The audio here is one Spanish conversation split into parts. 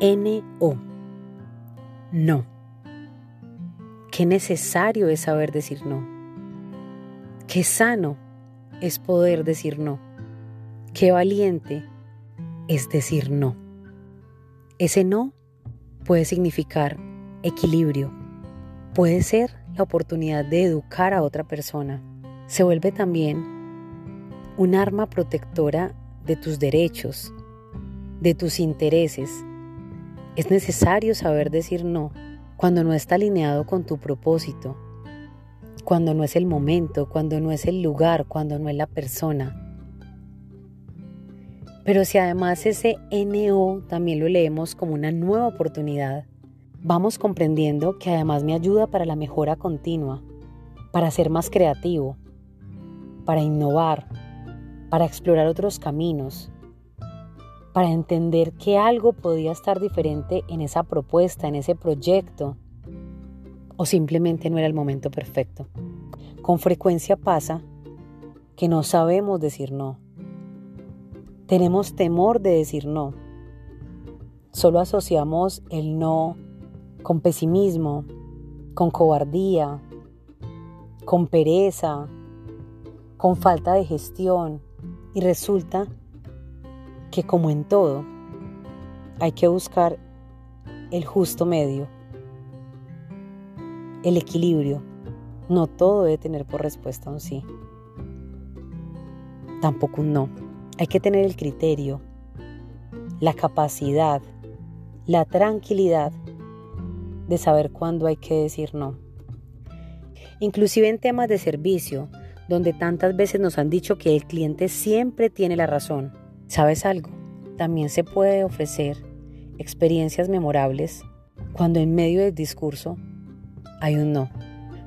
N-O. No. Qué necesario es saber decir no. Qué sano es poder decir no. Qué valiente es decir no. Ese no puede significar equilibrio. Puede ser la oportunidad de educar a otra persona. Se vuelve también un arma protectora de tus derechos, de tus intereses. Es necesario saber decir no cuando no está alineado con tu propósito, cuando no es el momento, cuando no es el lugar, cuando no es la persona. Pero si además ese NO también lo leemos como una nueva oportunidad, vamos comprendiendo que además me ayuda para la mejora continua, para ser más creativo, para innovar, para explorar otros caminos, para entender que algo podía estar diferente en esa propuesta, en ese proyecto, o simplemente no era el momento perfecto. Con frecuencia pasa que no sabemos decir no. Tenemos temor de decir no. Solo asociamos el no con pesimismo, con cobardía, con pereza, con falta de gestión y resulta que como en todo, hay que buscar el justo medio, el equilibrio. No todo debe tener por respuesta un sí, tampoco un no. Hay que tener el criterio, la capacidad, la tranquilidad de saber cuándo hay que decir no. Inclusive en temas de servicio, donde tantas veces nos han dicho que el cliente siempre tiene la razón ¿Sabes algo? También se puede ofrecer experiencias memorables cuando en medio del discurso hay un no,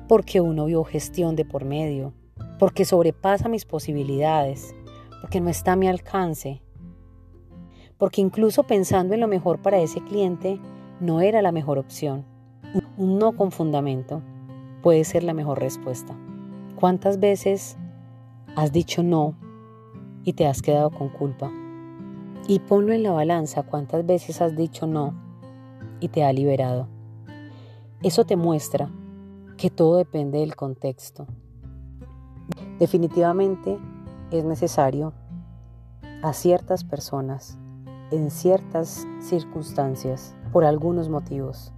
porque uno vio gestión de por medio, porque sobrepasa mis posibilidades, porque no está a mi alcance, porque incluso pensando en lo mejor para ese cliente no era la mejor opción. Un no con fundamento puede ser la mejor respuesta. ¿Cuántas veces has dicho no y te has quedado con culpa. Y ponlo en la balanza cuántas veces has dicho no y te ha liberado. Eso te muestra que todo depende del contexto. Definitivamente es necesario a ciertas personas, en ciertas circunstancias, por algunos motivos.